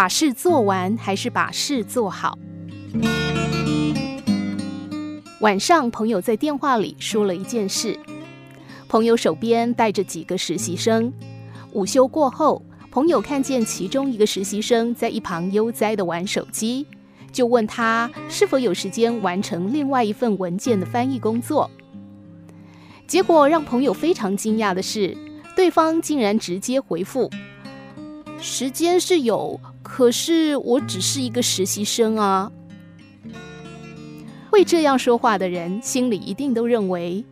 把事做完还是把事做好？晚上，朋友在电话里说了一件事。朋友手边带着几个实习生，午休过后，朋友看见其中一个实习生在一旁悠哉地玩手机，就问他是否有时间完成另外一份文件的翻译工作。结果让朋友非常惊讶的是，对方竟然直接回复：“时间是有。”可是我只是一个实习生啊！会这样说话的人，心里一定都认为，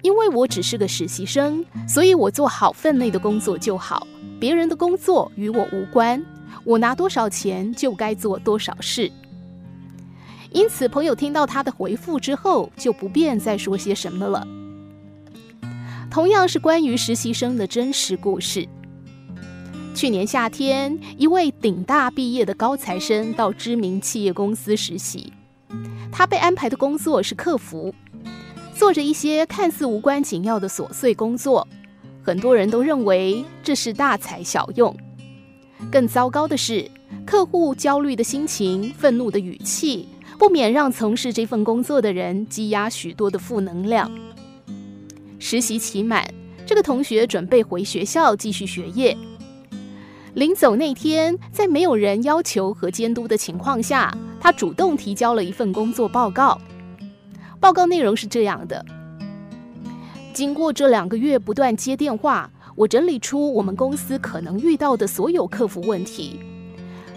因为我只是个实习生，所以我做好分内的工作就好，别人的工作与我无关，我拿多少钱就该做多少事。因此，朋友听到他的回复之后，就不便再说些什么了。同样是关于实习生的真实故事。去年夏天，一位顶大毕业的高材生到知名企业公司实习。他被安排的工作是客服，做着一些看似无关紧要的琐碎工作。很多人都认为这是大材小用。更糟糕的是，客户焦虑的心情、愤怒的语气，不免让从事这份工作的人积压许多的负能量。实习期满，这个同学准备回学校继续学业。临走那天，在没有人要求和监督的情况下，他主动提交了一份工作报告。报告内容是这样的：经过这两个月不断接电话，我整理出我们公司可能遇到的所有客服问题，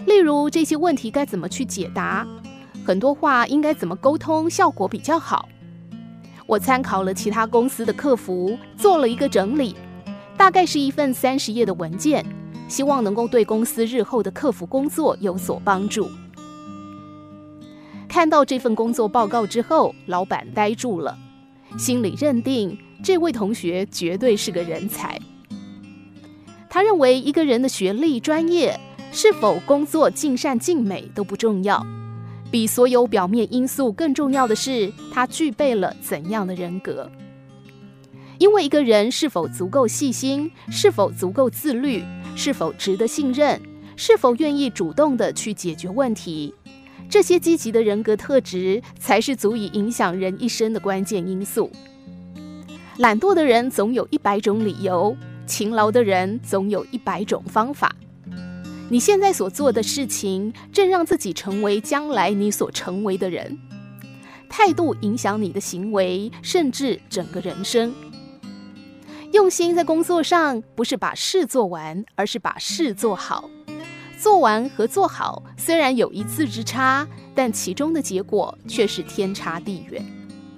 例如这些问题该怎么去解答，很多话应该怎么沟通效果比较好。我参考了其他公司的客服，做了一个整理，大概是一份三十页的文件。希望能够对公司日后的客服工作有所帮助。看到这份工作报告之后，老板呆住了，心里认定这位同学绝对是个人才。他认为一个人的学历、专业是否工作尽善尽美都不重要，比所有表面因素更重要的是他具备了怎样的人格。因为一个人是否足够细心，是否足够自律，是否值得信任，是否愿意主动地去解决问题，这些积极的人格特质才是足以影响人一生的关键因素。懒惰的人总有一百种理由，勤劳的人总有一百种方法。你现在所做的事情，正让自己成为将来你所成为的人。态度影响你的行为，甚至整个人生。用心在工作上，不是把事做完，而是把事做好。做完和做好虽然有一字之差，但其中的结果却是天差地远。